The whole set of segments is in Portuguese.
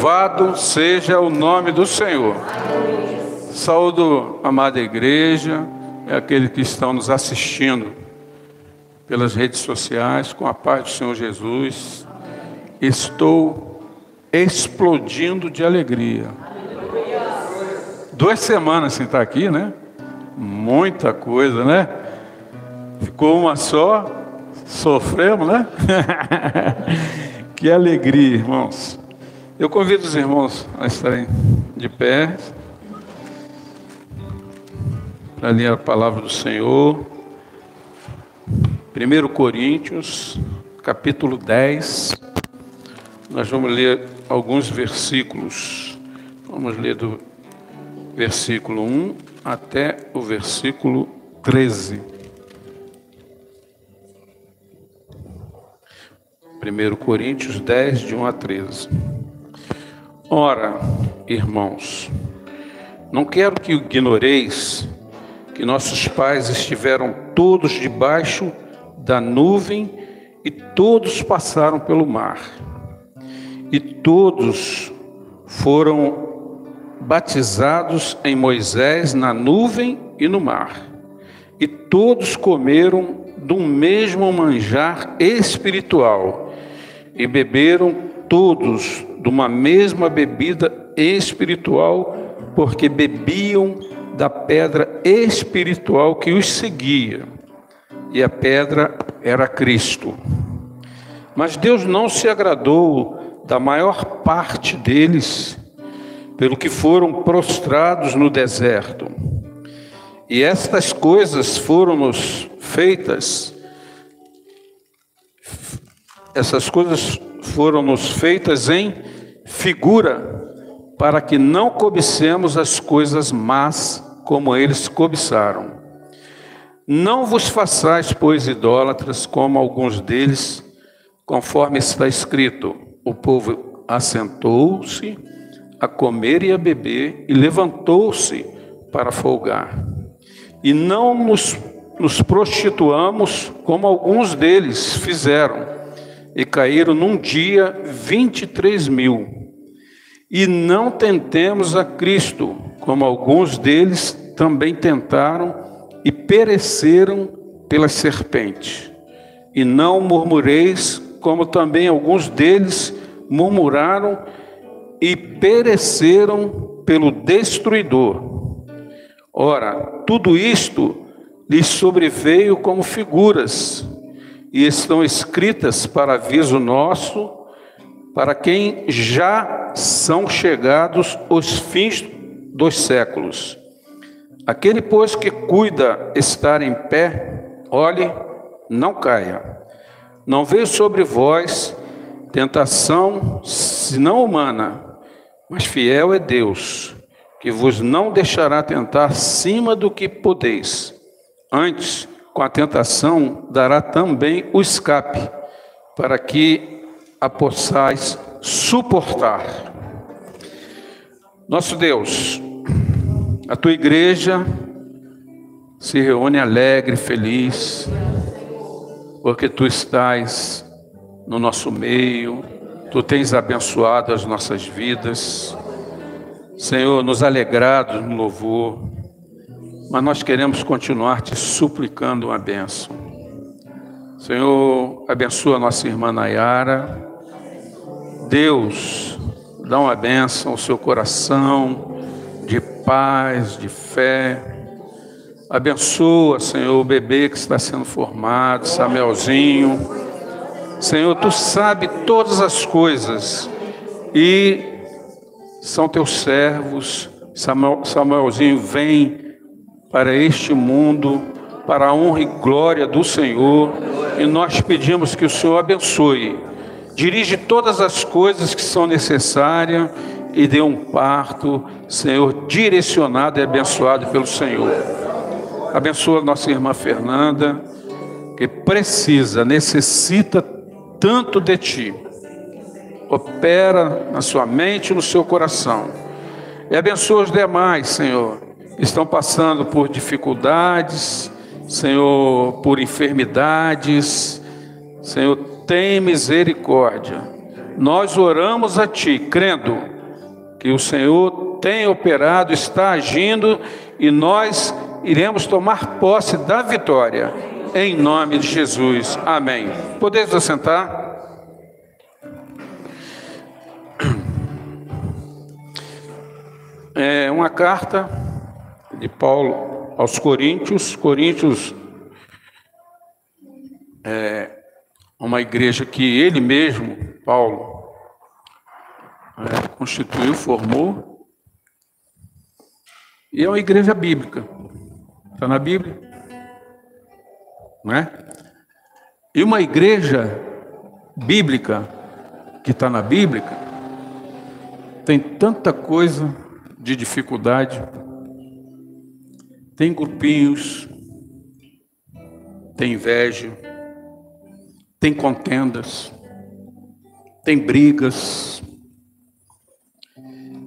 Louvado seja o nome do Senhor. Saúdo, amada igreja, aqueles que estão nos assistindo pelas redes sociais, com a paz do Senhor Jesus. Estou explodindo de alegria. Duas semanas sem estar aqui, né? Muita coisa, né? Ficou uma só, sofremos, né? que alegria, irmãos. Eu convido os irmãos a estarem de pé para ler a palavra do Senhor. 1 Coríntios, capítulo 10. Nós vamos ler alguns versículos. Vamos ler do versículo 1 até o versículo 13. 1 Coríntios 10, de 1 a 13. Ora, irmãos, não quero que ignoreis que nossos pais estiveram todos debaixo da nuvem e todos passaram pelo mar. E todos foram batizados em Moisés na nuvem e no mar. E todos comeram do mesmo manjar espiritual e beberam todos de uma mesma bebida espiritual, porque bebiam da pedra espiritual que os seguia, e a pedra era Cristo. Mas Deus não se agradou da maior parte deles, pelo que foram prostrados no deserto. E estas coisas foram-nos feitas, essas coisas foram-nos feitas em figura, para que não cobicemos as coisas más como eles cobiçaram. Não vos façais, pois, idólatras, como alguns deles, conforme está escrito: o povo assentou-se a comer e a beber, e levantou-se para folgar. E não nos, nos prostituamos, como alguns deles fizeram e caíram num dia 23 mil. E não tentemos a Cristo, como alguns deles também tentaram e pereceram pelas serpentes. E não murmureis, como também alguns deles murmuraram e pereceram pelo destruidor. Ora, tudo isto lhes sobreveio como figuras e estão escritas para aviso nosso, para quem já são chegados os fins dos séculos. Aquele, pois, que cuida estar em pé, olhe, não caia. Não veio sobre vós tentação, senão humana, mas fiel é Deus, que vos não deixará tentar acima do que podeis. Antes, com a tentação, dará também o escape, para que a possais suportar. Nosso Deus, a tua igreja se reúne alegre, feliz, porque tu estás no nosso meio, tu tens abençoado as nossas vidas, Senhor, nos alegrado no louvor, mas nós queremos continuar te suplicando uma bênção. Senhor, abençoa nossa irmã Nayara. Deus, dá uma bênção ao seu coração de paz, de fé. Abençoa, Senhor, o bebê que está sendo formado, Samuelzinho. Senhor, tu sabe todas as coisas e são teus servos. Samuel, Samuelzinho vem para este mundo, para a honra e glória do Senhor, e nós pedimos que o Senhor abençoe, dirige todas as coisas que são necessárias e dê um parto, Senhor, direcionado e abençoado pelo Senhor. Abençoa nossa irmã Fernanda, que precisa, necessita tanto de Ti. Opera na sua mente e no seu coração. E abençoa os demais, Senhor estão passando por dificuldades, Senhor, por enfermidades. Senhor, tem misericórdia. nós oramos a Ti, crendo que o Senhor tem operado, está agindo e nós iremos tomar posse da vitória. Em nome de Jesus. Amém. Podemos assentar? É uma carta de Paulo aos Coríntios. Coríntios é uma igreja que ele mesmo, Paulo, é, constituiu, formou. E é uma igreja bíblica. Está na Bíblia. Não é? E uma igreja bíblica, que está na Bíblia, tem tanta coisa de dificuldade, tem grupinhos, tem inveja, tem contendas, tem brigas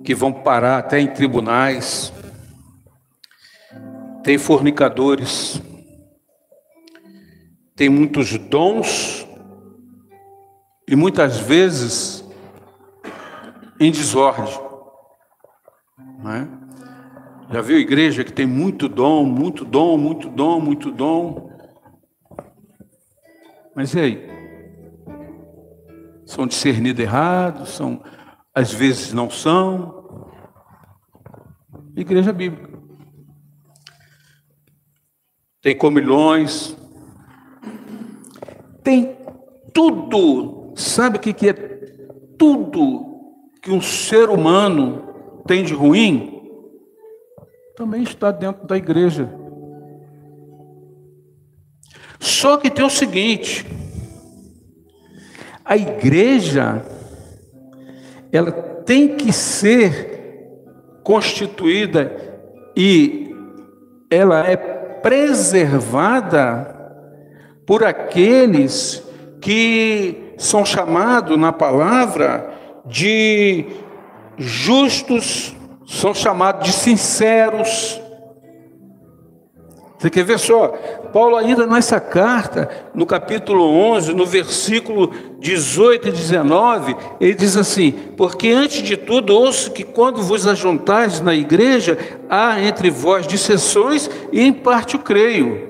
que vão parar até em tribunais, tem fornicadores, tem muitos dons e muitas vezes em desordem. Não é? Já viu igreja que tem muito dom, muito dom, muito dom, muito dom? Mas e aí? São discernidos errados, são, às vezes não são. Igreja bíblica. Tem comilhões, tem tudo. Sabe o que é tudo que um ser humano tem de ruim, também está dentro da igreja. Só que tem o seguinte: a igreja ela tem que ser constituída e ela é preservada por aqueles que são chamados na palavra de justos são chamados de sinceros. Você quer ver só? Paulo, ainda nessa carta, no capítulo 11, no versículo 18 e 19, ele diz assim: Porque antes de tudo ouço que quando vos ajuntais na igreja, há entre vós dissensões, e em parte o creio.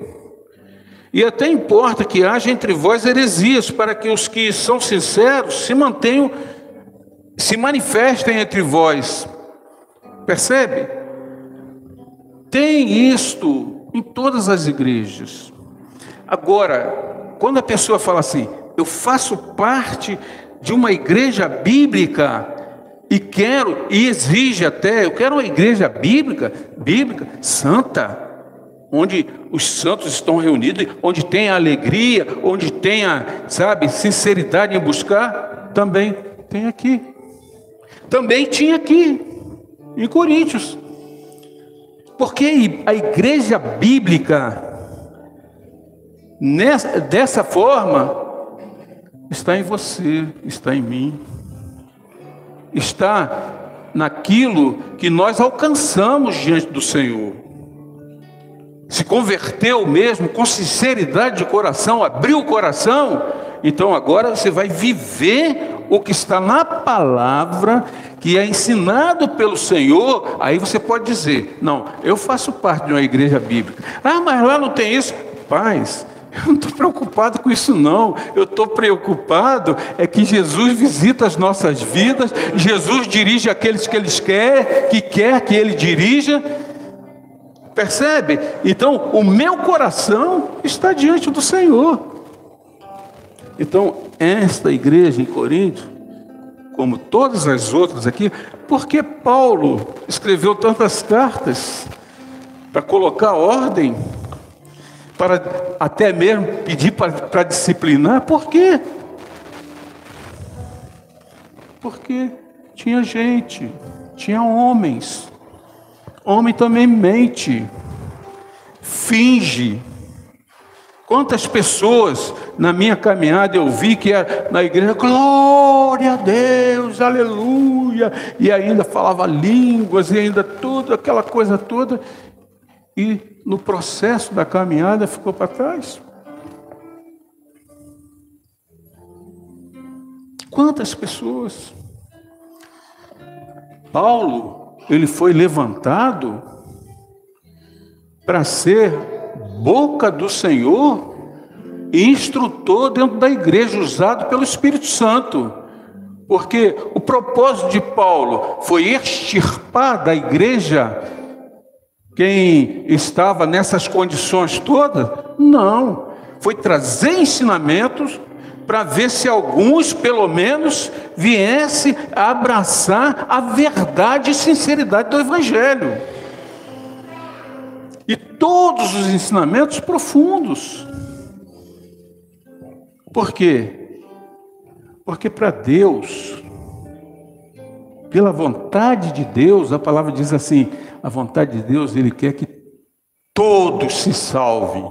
E até importa que haja entre vós heresias, para que os que são sinceros se mantenham se manifestem entre vós. Percebe? Tem isto em todas as igrejas. Agora, quando a pessoa fala assim, eu faço parte de uma igreja bíblica e quero e exige até, eu quero uma igreja bíblica, bíblica, santa, onde os santos estão reunidos, onde tem a alegria, onde tem a, sabe, sinceridade em buscar, também tem aqui também tinha aqui, em Coríntios. Porque a igreja bíblica, nessa, dessa forma, está em você, está em mim, está naquilo que nós alcançamos diante do Senhor. Se converteu mesmo com sinceridade de coração, abriu o coração, então agora você vai viver o que está na palavra, que é ensinado pelo Senhor, aí você pode dizer: não, eu faço parte de uma igreja bíblica. Ah, mas lá não tem isso. Paz, eu não estou preocupado com isso, não. Eu estou preocupado é que Jesus visita as nossas vidas, Jesus dirige aqueles que Ele quer, que quer que Ele dirija. Percebe? Então, o meu coração está diante do Senhor. Então, esta igreja em Corinto, como todas as outras aqui, porque Paulo escreveu tantas cartas para colocar ordem, para até mesmo pedir para, para disciplinar, por quê? Porque tinha gente, tinha homens. Homem também mente, finge, Quantas pessoas na minha caminhada eu vi que na igreja, glória a Deus, aleluia, e ainda falava línguas e ainda tudo, aquela coisa toda, e no processo da caminhada ficou para trás. Quantas pessoas? Paulo, ele foi levantado para ser boca do Senhor e instrutor dentro da igreja, usado pelo Espírito Santo. Porque o propósito de Paulo foi extirpar da igreja quem estava nessas condições todas? Não. Foi trazer ensinamentos para ver se alguns, pelo menos, viessem a abraçar a verdade e sinceridade do Evangelho. Todos os ensinamentos profundos. Por quê? Porque para Deus, pela vontade de Deus, a palavra diz assim: a vontade de Deus, Ele quer que todos se salvem.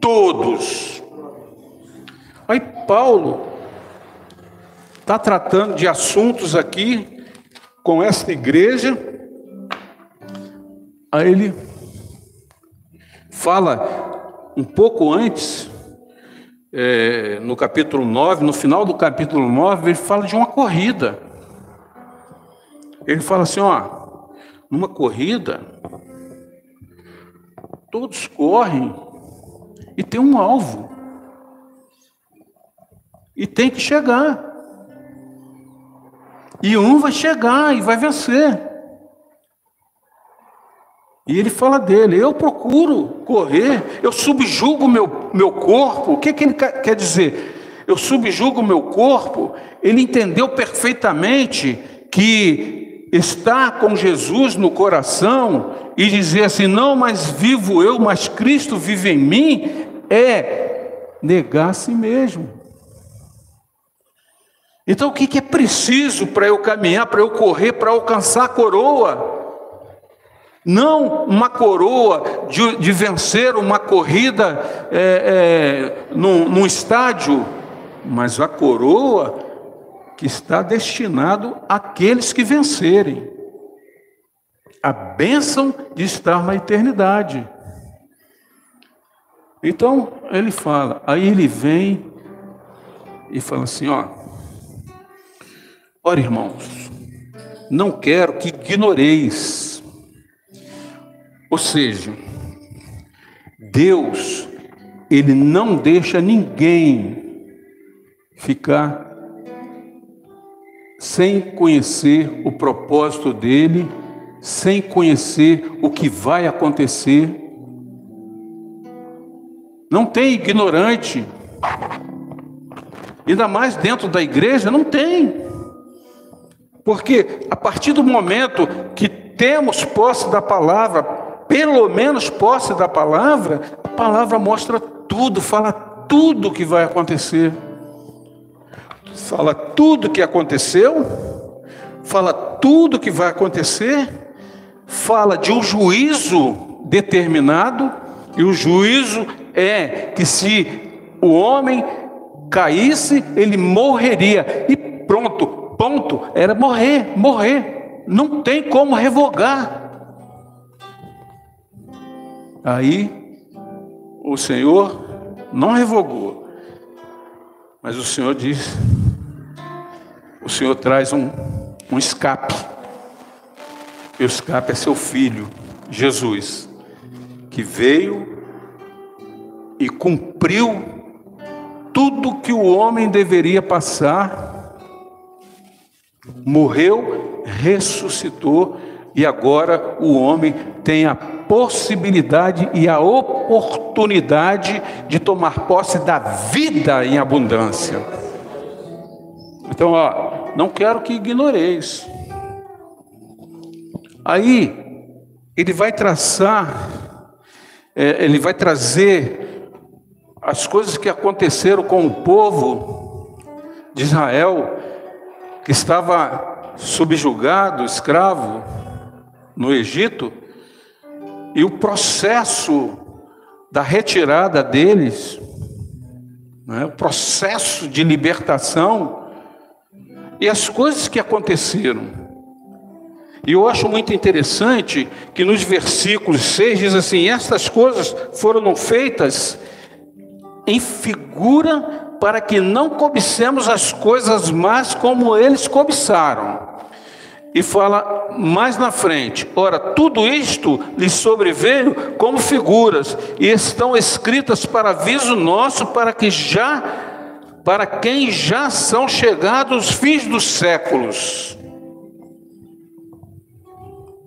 Todos. Aí Paulo está tratando de assuntos aqui com esta igreja. Aí ele fala um pouco antes, é, no capítulo 9, no final do capítulo 9, ele fala de uma corrida. Ele fala assim: ó, numa corrida, todos correm e tem um alvo. E tem que chegar. E um vai chegar e vai vencer. E ele fala dele: eu procuro correr, eu subjugo meu, meu corpo. O que, que ele quer dizer? Eu subjugo meu corpo. Ele entendeu perfeitamente que estar com Jesus no coração e dizer assim: não mais vivo eu, mas Cristo vive em mim, é negar a si mesmo. Então, o que é preciso para eu caminhar, para eu correr, para alcançar a coroa? Não uma coroa de, de vencer uma corrida é, é, num, num estádio, mas a coroa que está destinado àqueles que vencerem. A bênção de estar na eternidade. Então ele fala, aí ele vem e fala assim: ó, ora irmãos, não quero que ignoreis ou seja, Deus, Ele não deixa ninguém ficar sem conhecer o propósito dele, sem conhecer o que vai acontecer. Não tem ignorante, ainda mais dentro da igreja, não tem. Porque a partir do momento que temos posse da palavra, pelo menos posse da palavra, a palavra mostra tudo, fala tudo o que vai acontecer. Fala tudo o que aconteceu, fala tudo o que vai acontecer, fala de um juízo determinado, e o juízo é que se o homem caísse, ele morreria. E pronto, ponto, era morrer, morrer. Não tem como revogar. Aí o Senhor não revogou, mas o Senhor diz: o Senhor traz um, um escape. E o escape é seu filho, Jesus, que veio e cumpriu tudo que o homem deveria passar, morreu, ressuscitou e agora o homem tem a possibilidade e a oportunidade de tomar posse da vida em abundância. Então, ó, não quero que ignoreis. Aí, ele vai traçar, é, ele vai trazer as coisas que aconteceram com o povo de Israel, que estava subjugado, escravo no Egito, e o processo da retirada deles, né, o processo de libertação e as coisas que aconteceram. E eu acho muito interessante que nos versículos 6 diz assim: Estas coisas foram feitas em figura para que não cobicemos as coisas más como eles cobiçaram. E fala mais na frente: ora, tudo isto lhes sobreveio como figuras, e estão escritas para aviso nosso, para que já, para quem já são chegados os fins dos séculos.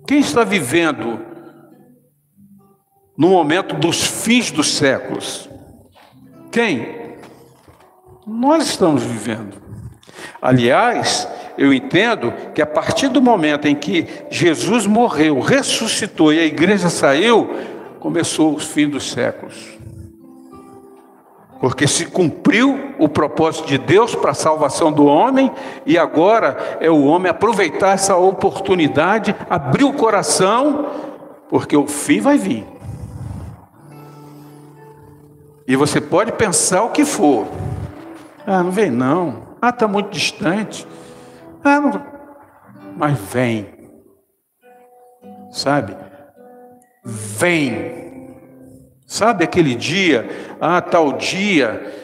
Quem está vivendo no momento dos fins dos séculos? Quem? Nós estamos vivendo. Aliás, eu entendo que a partir do momento em que Jesus morreu, ressuscitou e a igreja saiu, começou os fins dos séculos. Porque se cumpriu o propósito de Deus para a salvação do homem, e agora é o homem aproveitar essa oportunidade, abrir o coração, porque o fim vai vir. E você pode pensar o que for. Ah, não vem não. Ah, está muito distante. Ah, não... Mas vem. Sabe? Vem. Sabe aquele dia? Ah, tal dia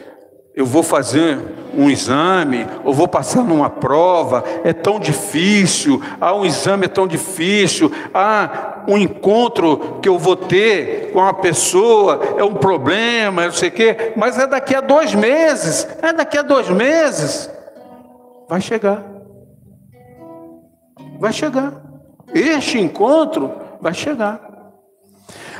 eu vou fazer um exame, ou vou passar numa prova, é tão difícil, ah, um exame é tão difícil, ah, um encontro que eu vou ter com uma pessoa é um problema, não sei o quê, mas é daqui a dois meses, é daqui a dois meses, vai chegar, vai chegar, este encontro vai chegar.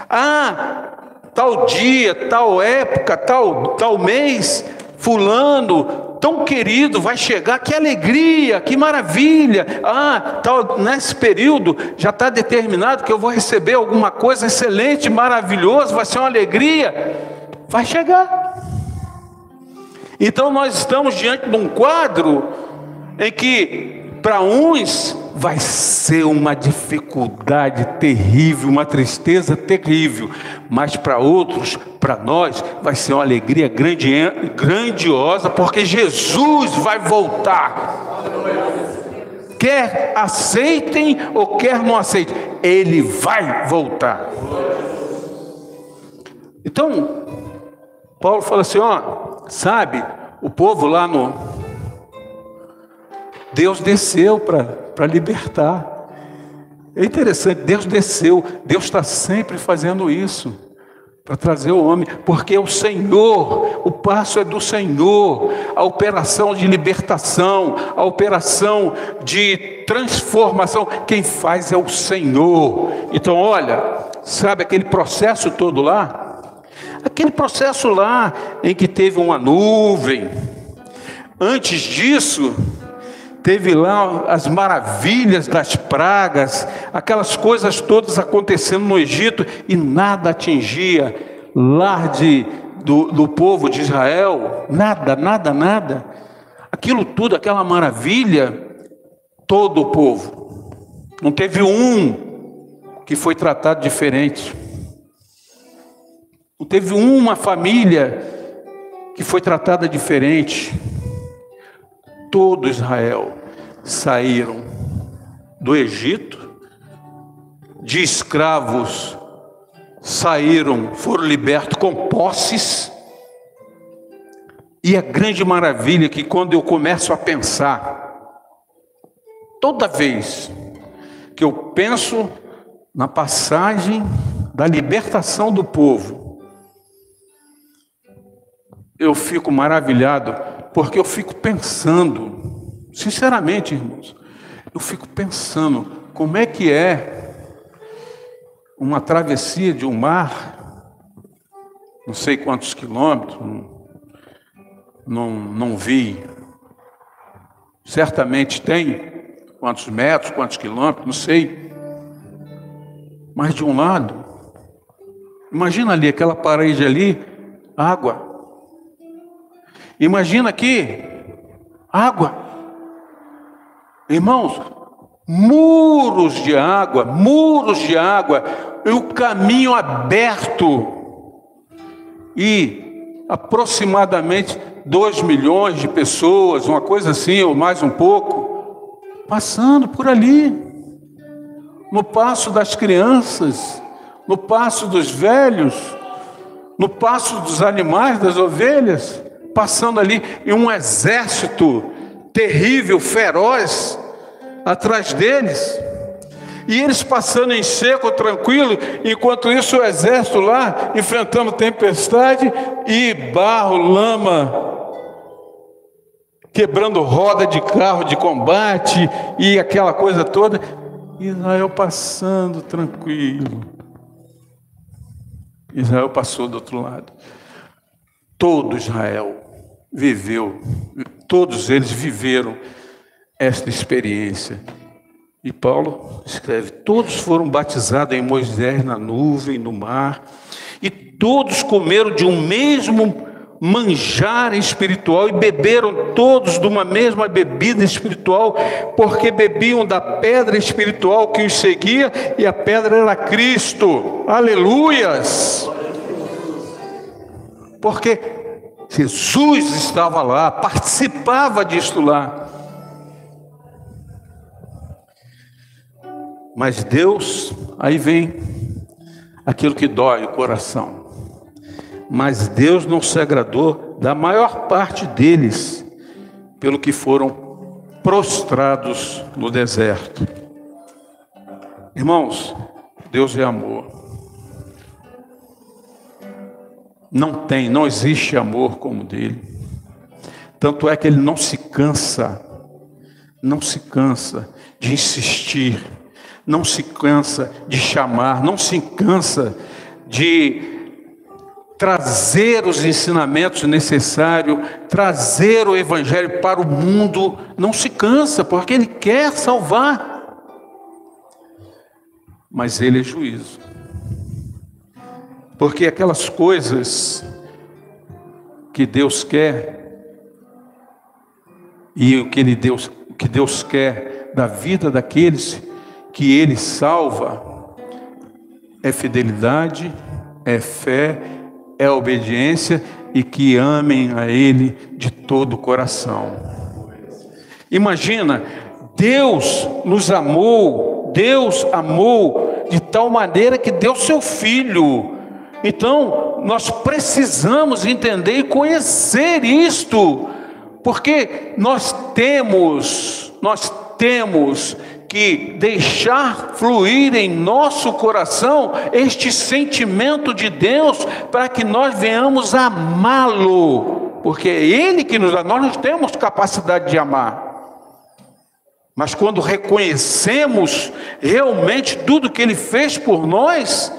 Ah, tal dia, tal época, tal, tal mês, fulano, tão querido, vai chegar, que alegria, que maravilha. Ah, tal, nesse período já está determinado que eu vou receber alguma coisa excelente, maravilhoso, vai ser uma alegria. Vai chegar. Então nós estamos diante de um quadro em que para uns vai ser uma dificuldade terrível, uma tristeza terrível, mas para outros, para nós, vai ser uma alegria grande, grandiosa, porque Jesus vai voltar. Quer aceitem ou quer não aceitem, ele vai voltar. Então, Paulo fala assim: ó, sabe, o povo lá no. Deus desceu para libertar. É interessante, Deus desceu, Deus está sempre fazendo isso para trazer o homem, porque o Senhor, o passo é do Senhor, a operação de libertação, a operação de transformação, quem faz é o Senhor. Então, olha, sabe aquele processo todo lá? Aquele processo lá em que teve uma nuvem, antes disso, teve lá as maravilhas das pragas, aquelas coisas todas acontecendo no Egito e nada atingia lá de, do, do povo de Israel, nada, nada, nada. Aquilo tudo, aquela maravilha, todo o povo. Não teve um que foi tratado diferente. Não teve uma família que foi tratada diferente todo Israel saíram do Egito, de escravos saíram, foram libertos com posses. E a grande maravilha é que quando eu começo a pensar, toda vez que eu penso na passagem da libertação do povo, eu fico maravilhado porque eu fico pensando, sinceramente, irmãos, eu fico pensando como é que é uma travessia de um mar, não sei quantos quilômetros, não, não vi. Certamente tem quantos metros, quantos quilômetros, não sei. Mas de um lado, imagina ali aquela parede ali, água. Imagina aqui, água. Irmãos, muros de água, muros de água, e o caminho aberto. E aproximadamente 2 milhões de pessoas, uma coisa assim, ou mais um pouco, passando por ali, no passo das crianças, no passo dos velhos, no passo dos animais, das ovelhas passando ali e um exército terrível, feroz, atrás deles. E eles passando em seco, tranquilo, enquanto isso o exército lá enfrentando tempestade e barro, lama, quebrando roda de carro de combate e aquela coisa toda. Israel passando tranquilo. Israel passou do outro lado. Todo Israel viveu, todos eles viveram esta experiência. E Paulo escreve: todos foram batizados em Moisés na nuvem, no mar, e todos comeram de um mesmo manjar espiritual e beberam todos de uma mesma bebida espiritual, porque bebiam da pedra espiritual que os seguia, e a pedra era Cristo. Aleluias! Porque Jesus estava lá, participava disto lá. Mas Deus, aí vem aquilo que dói o coração. Mas Deus não se agradou da maior parte deles, pelo que foram prostrados no deserto. Irmãos, Deus é amor. Não tem, não existe amor como dele. Tanto é que ele não se cansa, não se cansa de insistir não se cansa de chamar, não se cansa de trazer os ensinamentos necessários, trazer o evangelho para o mundo, não se cansa, porque ele quer salvar. Mas ele é juízo. Porque aquelas coisas que Deus quer e o que ele Deus, o que Deus quer da vida daqueles que Ele salva é fidelidade, é fé, é obediência e que amem a Ele de todo o coração. Imagina, Deus nos amou, Deus amou de tal maneira que deu seu Filho. Então, nós precisamos entender e conhecer isto, porque nós temos, nós temos que deixar fluir em nosso coração este sentimento de Deus para que nós venhamos amá-lo, porque é Ele que nos dá, nós não temos capacidade de amar. Mas quando reconhecemos realmente tudo que Ele fez por nós,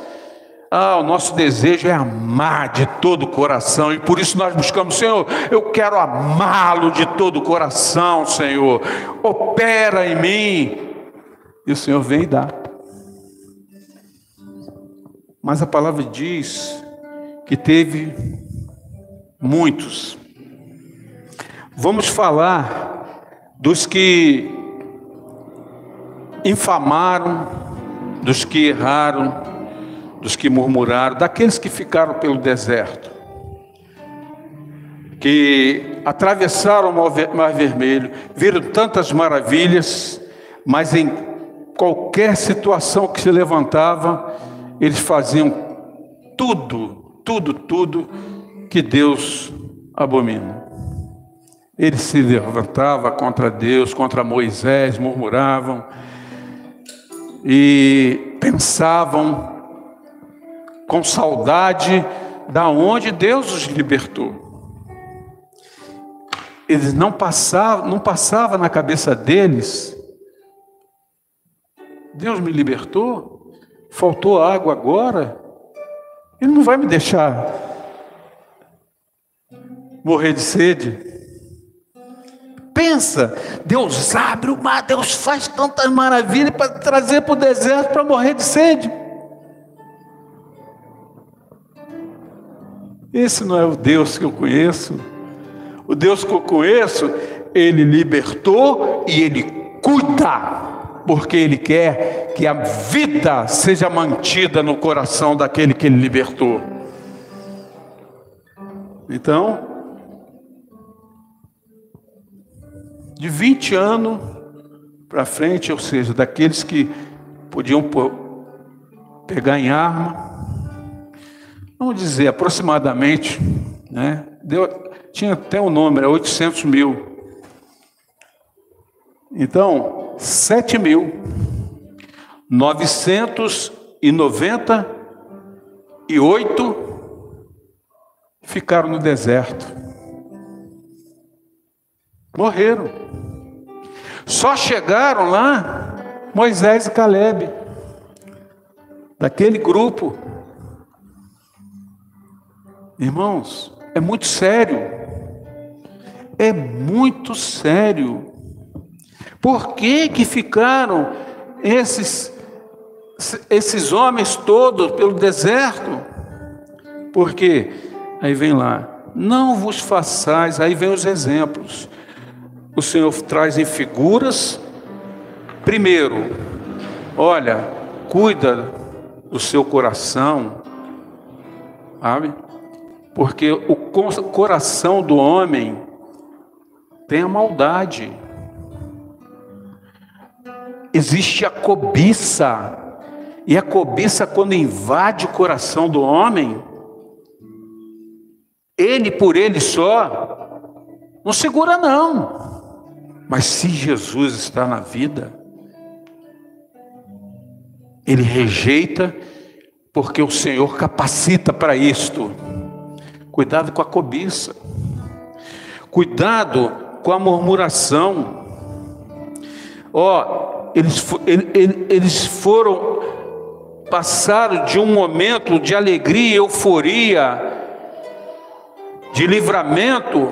ah, o nosso desejo é amar de todo o coração, e por isso nós buscamos, Senhor, eu quero amá-lo de todo o coração, Senhor. Opera em mim, e o Senhor vem e dá. Mas a palavra diz que teve muitos. Vamos falar dos que infamaram, dos que erraram, dos que murmuraram, daqueles que ficaram pelo deserto, que atravessaram o Mar Vermelho, viram tantas maravilhas, mas em qualquer situação que se levantava, eles faziam tudo, tudo, tudo que Deus abomina. Eles se levantavam contra Deus, contra Moisés, murmuravam e pensavam com saudade da onde Deus os libertou. Eles não passavam, não passava na cabeça deles Deus me libertou, faltou água agora, Ele não vai me deixar morrer de sede. Pensa, Deus abre o mar, Deus faz tantas maravilhas para trazer para o deserto para morrer de sede. Esse não é o Deus que eu conheço. O Deus que eu conheço, Ele libertou e Ele cuida porque Ele quer que a vida seja mantida no coração daquele que Ele libertou. Então, de 20 anos para frente, ou seja, daqueles que podiam pegar em arma, vamos dizer aproximadamente, né? Deu, tinha até o um nome, era 800 mil. Então, 7 mil, 998 ficaram no deserto. Morreram. Só chegaram lá Moisés e Caleb, daquele grupo. Irmãos, é muito sério. É muito sério. Por que que ficaram esses esses homens todos pelo deserto? Porque aí vem lá, não vos façais, aí vem os exemplos. O Senhor traz em figuras. Primeiro, olha, cuida do seu coração, sabe? Porque o coração do homem tem a maldade. Existe a cobiça. E a cobiça, quando invade o coração do homem, ele por ele só, não segura não. Mas se Jesus está na vida, ele rejeita, porque o Senhor capacita para isto. Cuidado com a cobiça. Cuidado com a murmuração. Ó, oh, eles, eles foram, passaram de um momento de alegria, euforia, de livramento,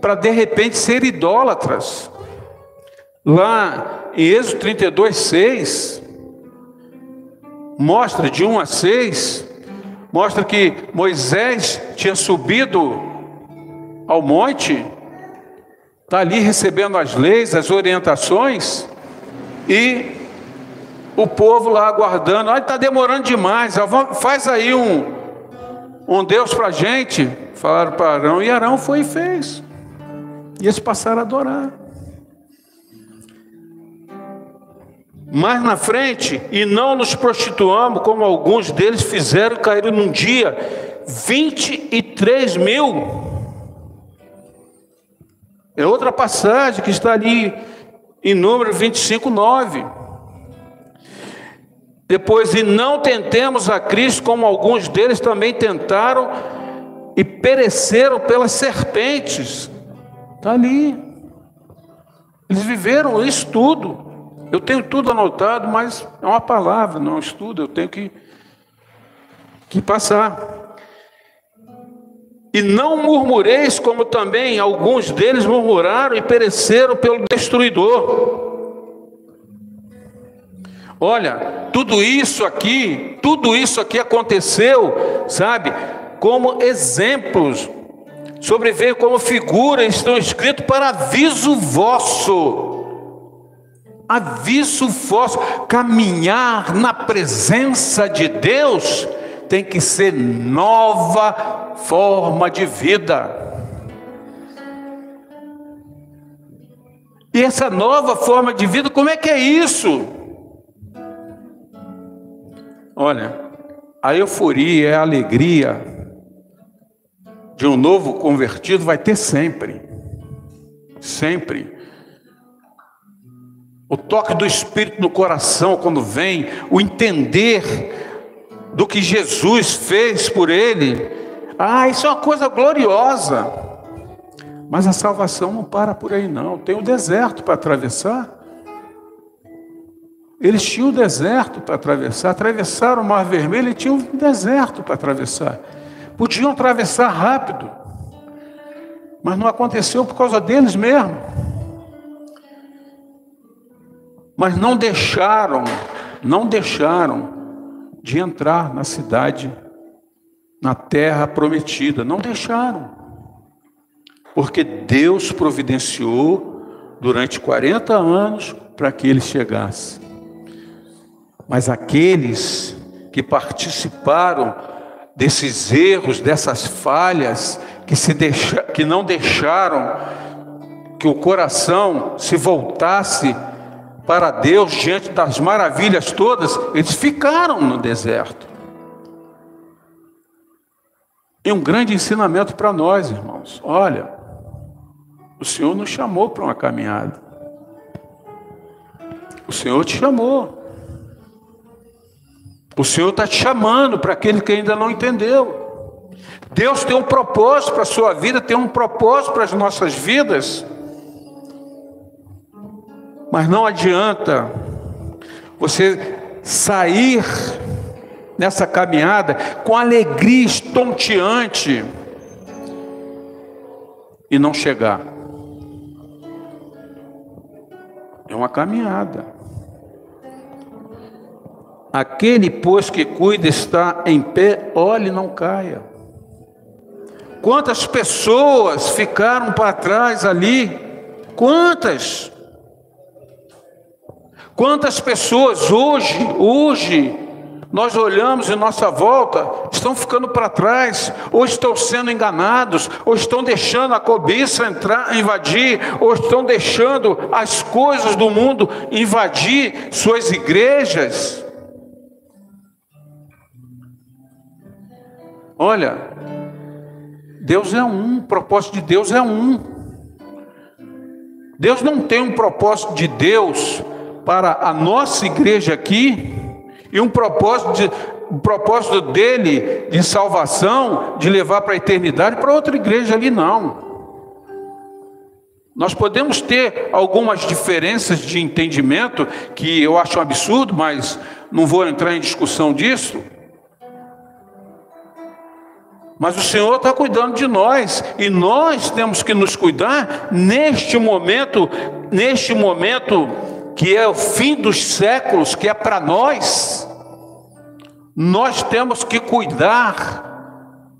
para de repente ser idólatras. Lá em Êxodo 32, 6, mostra de 1 a 6, mostra que Moisés tinha subido ao monte, está ali recebendo as leis, as orientações, e o povo lá aguardando, ah, está demorando demais, faz aí um, um Deus para a gente. Falaram para Arão, e Arão foi e fez. E eles passaram a adorar. Mais na frente, e não nos prostituamos, como alguns deles fizeram, caíram num dia 23 mil. É outra passagem que está ali em número 25, 9. Depois, e não tentemos a Cristo, como alguns deles também tentaram e pereceram pelas serpentes. Está ali. Eles viveram isso tudo. Eu tenho tudo anotado, mas é uma palavra, não é um estudo, eu tenho que, que passar. E não murmureis, como também alguns deles murmuraram e pereceram pelo destruidor. Olha, tudo isso aqui, tudo isso aqui aconteceu, sabe, como exemplos, sobreveio como figuras, estão escritos para aviso vosso aviso vosso, caminhar na presença de Deus tem que ser nova forma de vida. E essa nova forma de vida, como é que é isso? Olha, a euforia, a alegria de um novo convertido vai ter sempre. Sempre. O toque do Espírito no coração quando vem, o entender do que Jesus fez por ele. Ah, isso é uma coisa gloriosa. Mas a salvação não para por aí, não. Tem o deserto para atravessar. Eles tinham o deserto para atravessar. Atravessaram o Mar Vermelho e tinham um deserto para atravessar. Podiam atravessar rápido. Mas não aconteceu por causa deles mesmo mas não deixaram, não deixaram de entrar na cidade, na terra prometida, não deixaram. Porque Deus providenciou durante 40 anos para que eles chegassem. Mas aqueles que participaram desses erros, dessas falhas, que, se deixa, que não deixaram que o coração se voltasse para Deus diante das maravilhas todas, eles ficaram no deserto. E um grande ensinamento para nós, irmãos. Olha, o Senhor nos chamou para uma caminhada. O Senhor te chamou. O Senhor está te chamando para aquele que ainda não entendeu. Deus tem um propósito para a sua vida, tem um propósito para as nossas vidas. Mas não adianta você sair nessa caminhada com alegria estonteante e não chegar. É uma caminhada. Aquele, pois, que cuida está em pé, olhe, não caia. Quantas pessoas ficaram para trás ali? Quantas? Quantas pessoas hoje, hoje, nós olhamos em nossa volta, estão ficando para trás, ou estão sendo enganados, ou estão deixando a cobiça entrar, invadir, ou estão deixando as coisas do mundo invadir suas igrejas. Olha, Deus é um, o propósito de Deus é um. Deus não tem um propósito de Deus para a nossa igreja aqui e um propósito, de, propósito dele de salvação, de levar para a eternidade para outra igreja ali, não. Nós podemos ter algumas diferenças de entendimento que eu acho um absurdo, mas não vou entrar em discussão disso. Mas o Senhor está cuidando de nós e nós temos que nos cuidar neste momento, neste momento que é o fim dos séculos, que é para nós, nós temos que cuidar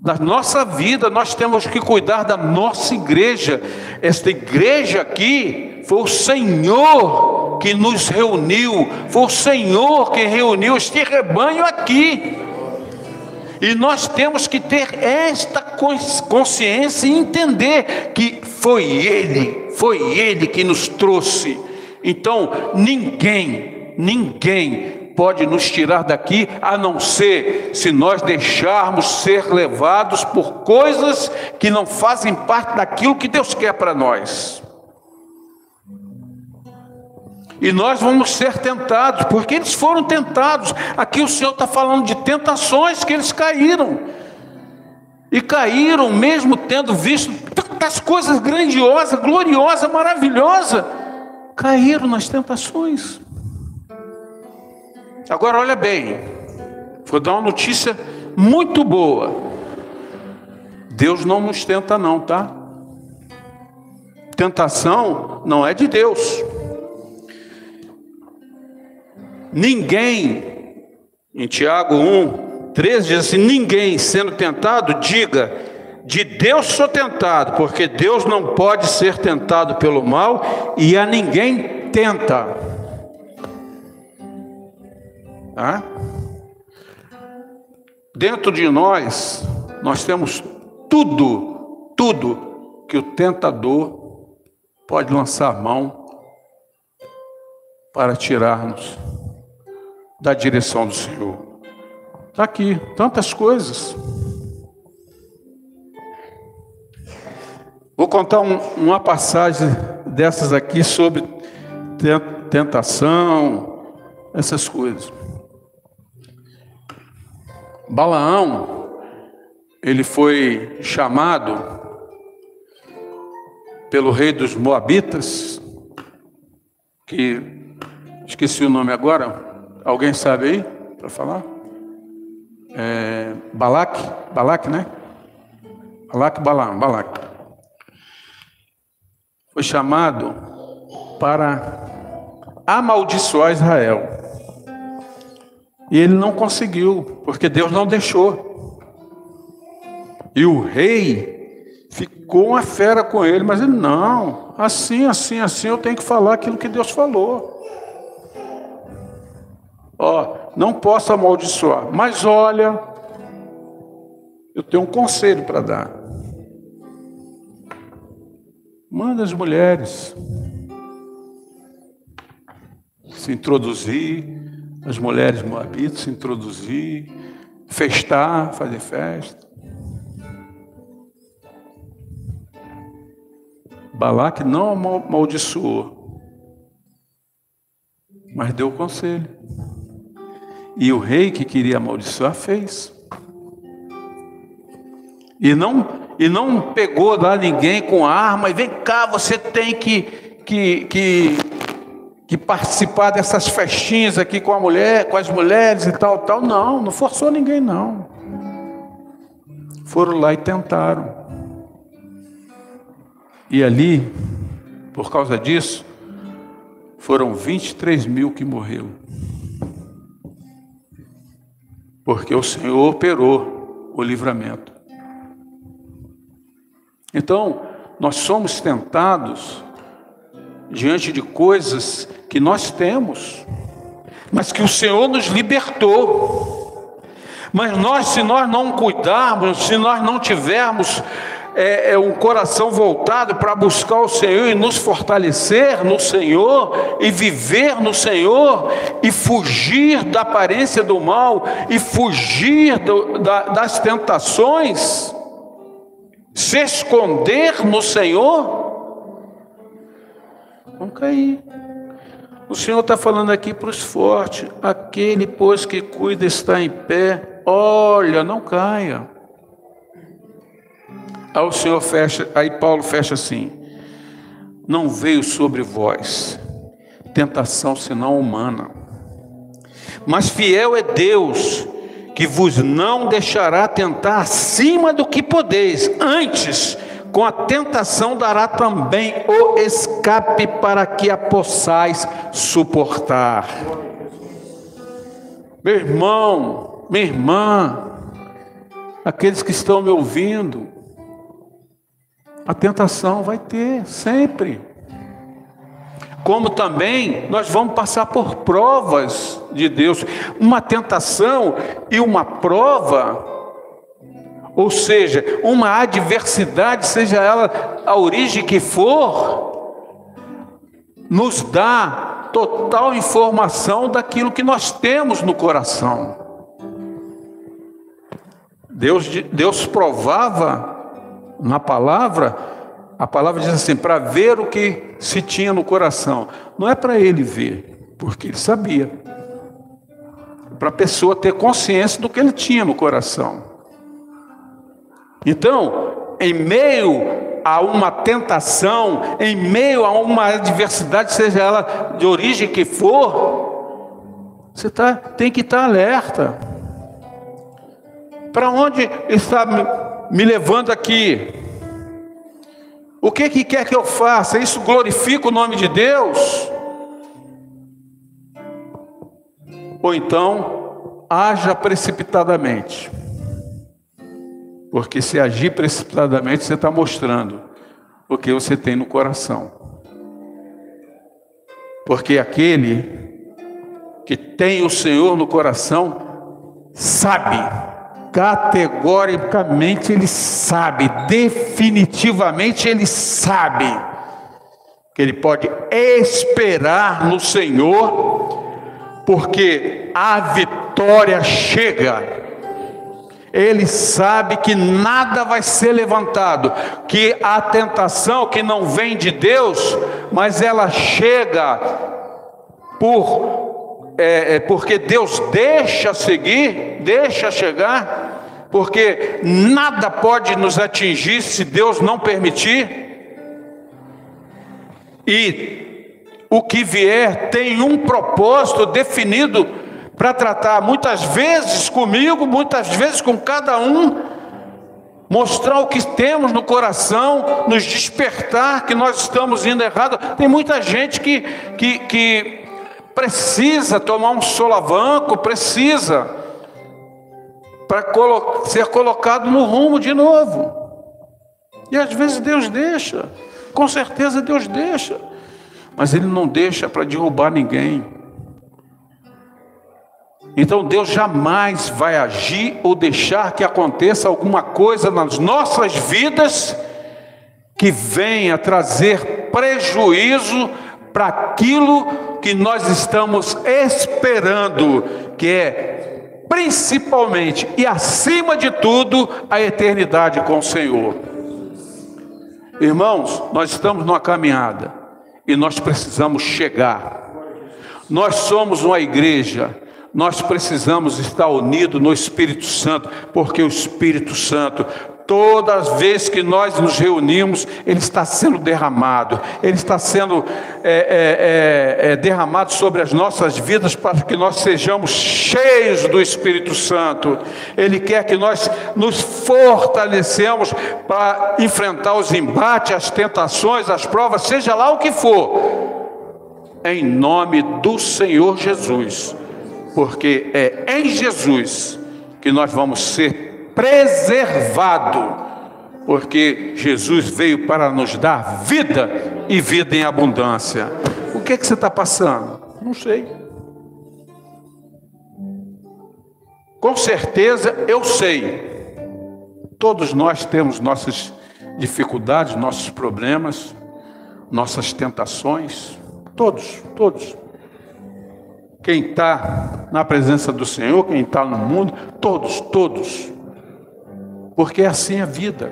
da nossa vida, nós temos que cuidar da nossa igreja. Esta igreja aqui foi o Senhor que nos reuniu, foi o Senhor que reuniu este rebanho aqui. E nós temos que ter esta consciência e entender que foi Ele, foi Ele que nos trouxe então, ninguém, ninguém pode nos tirar daqui, a não ser se nós deixarmos ser levados por coisas que não fazem parte daquilo que Deus quer para nós. E nós vamos ser tentados, porque eles foram tentados. Aqui o Senhor está falando de tentações que eles caíram. E caíram mesmo tendo visto tantas coisas grandiosas, gloriosas, maravilhosas caíram nas tentações. Agora olha bem, vou dar uma notícia muito boa. Deus não nos tenta não, tá? Tentação não é de Deus. Ninguém, em Tiago 1, 13 diz assim: ninguém sendo tentado, diga, de Deus sou tentado, porque Deus não pode ser tentado pelo mal e a ninguém tenta. Dentro de nós, nós temos tudo, tudo que o tentador pode lançar mão para tirar-nos da direção do Senhor. Está aqui, tantas coisas. Vou contar um, uma passagem dessas aqui sobre tentação, essas coisas. Balaão, ele foi chamado pelo rei dos Moabitas, que esqueci o nome agora, alguém sabe aí para falar? É, Balaque, Balaque, né? Balaque, Balaão, Balaque foi chamado para amaldiçoar Israel. E ele não conseguiu, porque Deus não deixou. E o rei ficou uma fera com ele, mas ele não, assim, assim, assim, eu tenho que falar aquilo que Deus falou. Ó, não posso amaldiçoar, mas olha, eu tenho um conselho para dar. Manda as mulheres se introduzir, as mulheres moabitas se introduzir, festar, fazer festa. Balaque não amaldiçoou, mas deu conselho. E o rei que queria amaldiçoar fez. E não e não pegou lá ninguém com arma e vem cá, você tem que, que, que, que participar dessas festinhas aqui com a mulher, com as mulheres e tal, tal. Não, não forçou ninguém, não. Foram lá e tentaram. E ali, por causa disso, foram 23 mil que morreram. Porque o Senhor operou o livramento. Então, nós somos tentados diante de coisas que nós temos, mas que o Senhor nos libertou. Mas nós, se nós não cuidarmos, se nós não tivermos é, é um coração voltado para buscar o Senhor e nos fortalecer no Senhor e viver no Senhor e fugir da aparência do mal e fugir do, da, das tentações, se esconder no Senhor, vão cair. O Senhor está falando aqui para os fortes: aquele, pois, que cuida está em pé, olha, não caia. Aí o Senhor fecha, aí Paulo fecha assim: Não veio sobre vós tentação senão humana, mas fiel é Deus que vos não deixará tentar acima do que podeis, antes, com a tentação dará também o escape para que a possais suportar. Meu irmão, minha irmã, aqueles que estão me ouvindo, a tentação vai ter sempre. Como também nós vamos passar por provas de Deus. Uma tentação e uma prova, ou seja, uma adversidade, seja ela a origem que for, nos dá total informação daquilo que nós temos no coração. Deus, Deus provava na palavra, a palavra diz assim: para ver o que se tinha no coração. Não é para ele ver, porque ele sabia. Para a pessoa ter consciência do que ele tinha no coração. Então, em meio a uma tentação, em meio a uma adversidade, seja ela de origem que for, você tá, tem que estar alerta. Para onde está me levando aqui. O que, que quer que eu faça? Isso glorifica o nome de Deus? Ou então, haja precipitadamente. Porque se agir precipitadamente, você está mostrando o que você tem no coração. Porque aquele que tem o Senhor no coração sabe categoricamente ele sabe, definitivamente ele sabe, que ele pode esperar no Senhor, porque a vitória chega. Ele sabe que nada vai ser levantado, que a tentação que não vem de Deus, mas ela chega por é, é, porque Deus deixa seguir, deixa chegar, porque nada pode nos atingir se Deus não permitir. E o que vier tem um propósito definido para tratar, muitas vezes comigo, muitas vezes com cada um, mostrar o que temos no coração, nos despertar que nós estamos indo errado. Tem muita gente que, que, que precisa tomar um solavanco, precisa, para colo ser colocado no rumo de novo. E às vezes Deus deixa, com certeza Deus deixa, mas Ele não deixa para derrubar ninguém. Então Deus jamais vai agir ou deixar que aconteça alguma coisa nas nossas vidas que venha trazer prejuízo para aquilo que nós estamos esperando, que é principalmente e acima de tudo a eternidade com o Senhor. Irmãos, nós estamos numa caminhada e nós precisamos chegar. Nós somos uma igreja, nós precisamos estar unidos no Espírito Santo, porque o Espírito Santo Todas as vezes que nós nos reunimos, ele está sendo derramado, ele está sendo é, é, é, é, derramado sobre as nossas vidas para que nós sejamos cheios do Espírito Santo. Ele quer que nós nos fortalecemos para enfrentar os embates, as tentações, as provas, seja lá o que for, em nome do Senhor Jesus, porque é em Jesus que nós vamos ser preservado, porque Jesus veio para nos dar vida e vida em abundância. O que, é que você está passando? Não sei. Com certeza eu sei. Todos nós temos nossas dificuldades, nossos problemas, nossas tentações. Todos, todos. Quem está na presença do Senhor, quem está no mundo, todos, todos porque é assim a vida.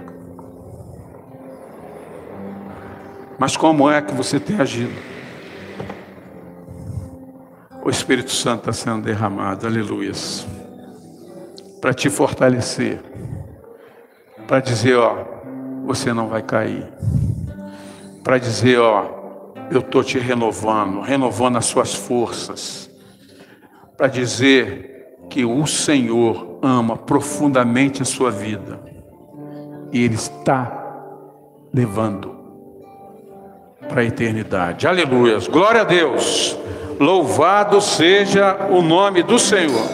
Mas como é que você tem agido? O Espírito Santo está sendo derramado, aleluia, para te fortalecer, para dizer, ó, você não vai cair, para dizer, ó, eu estou te renovando, renovando as suas forças, para dizer que o Senhor ama profundamente a sua vida e Ele está levando para a eternidade. Aleluia. Glória a Deus. Louvado seja o nome do Senhor.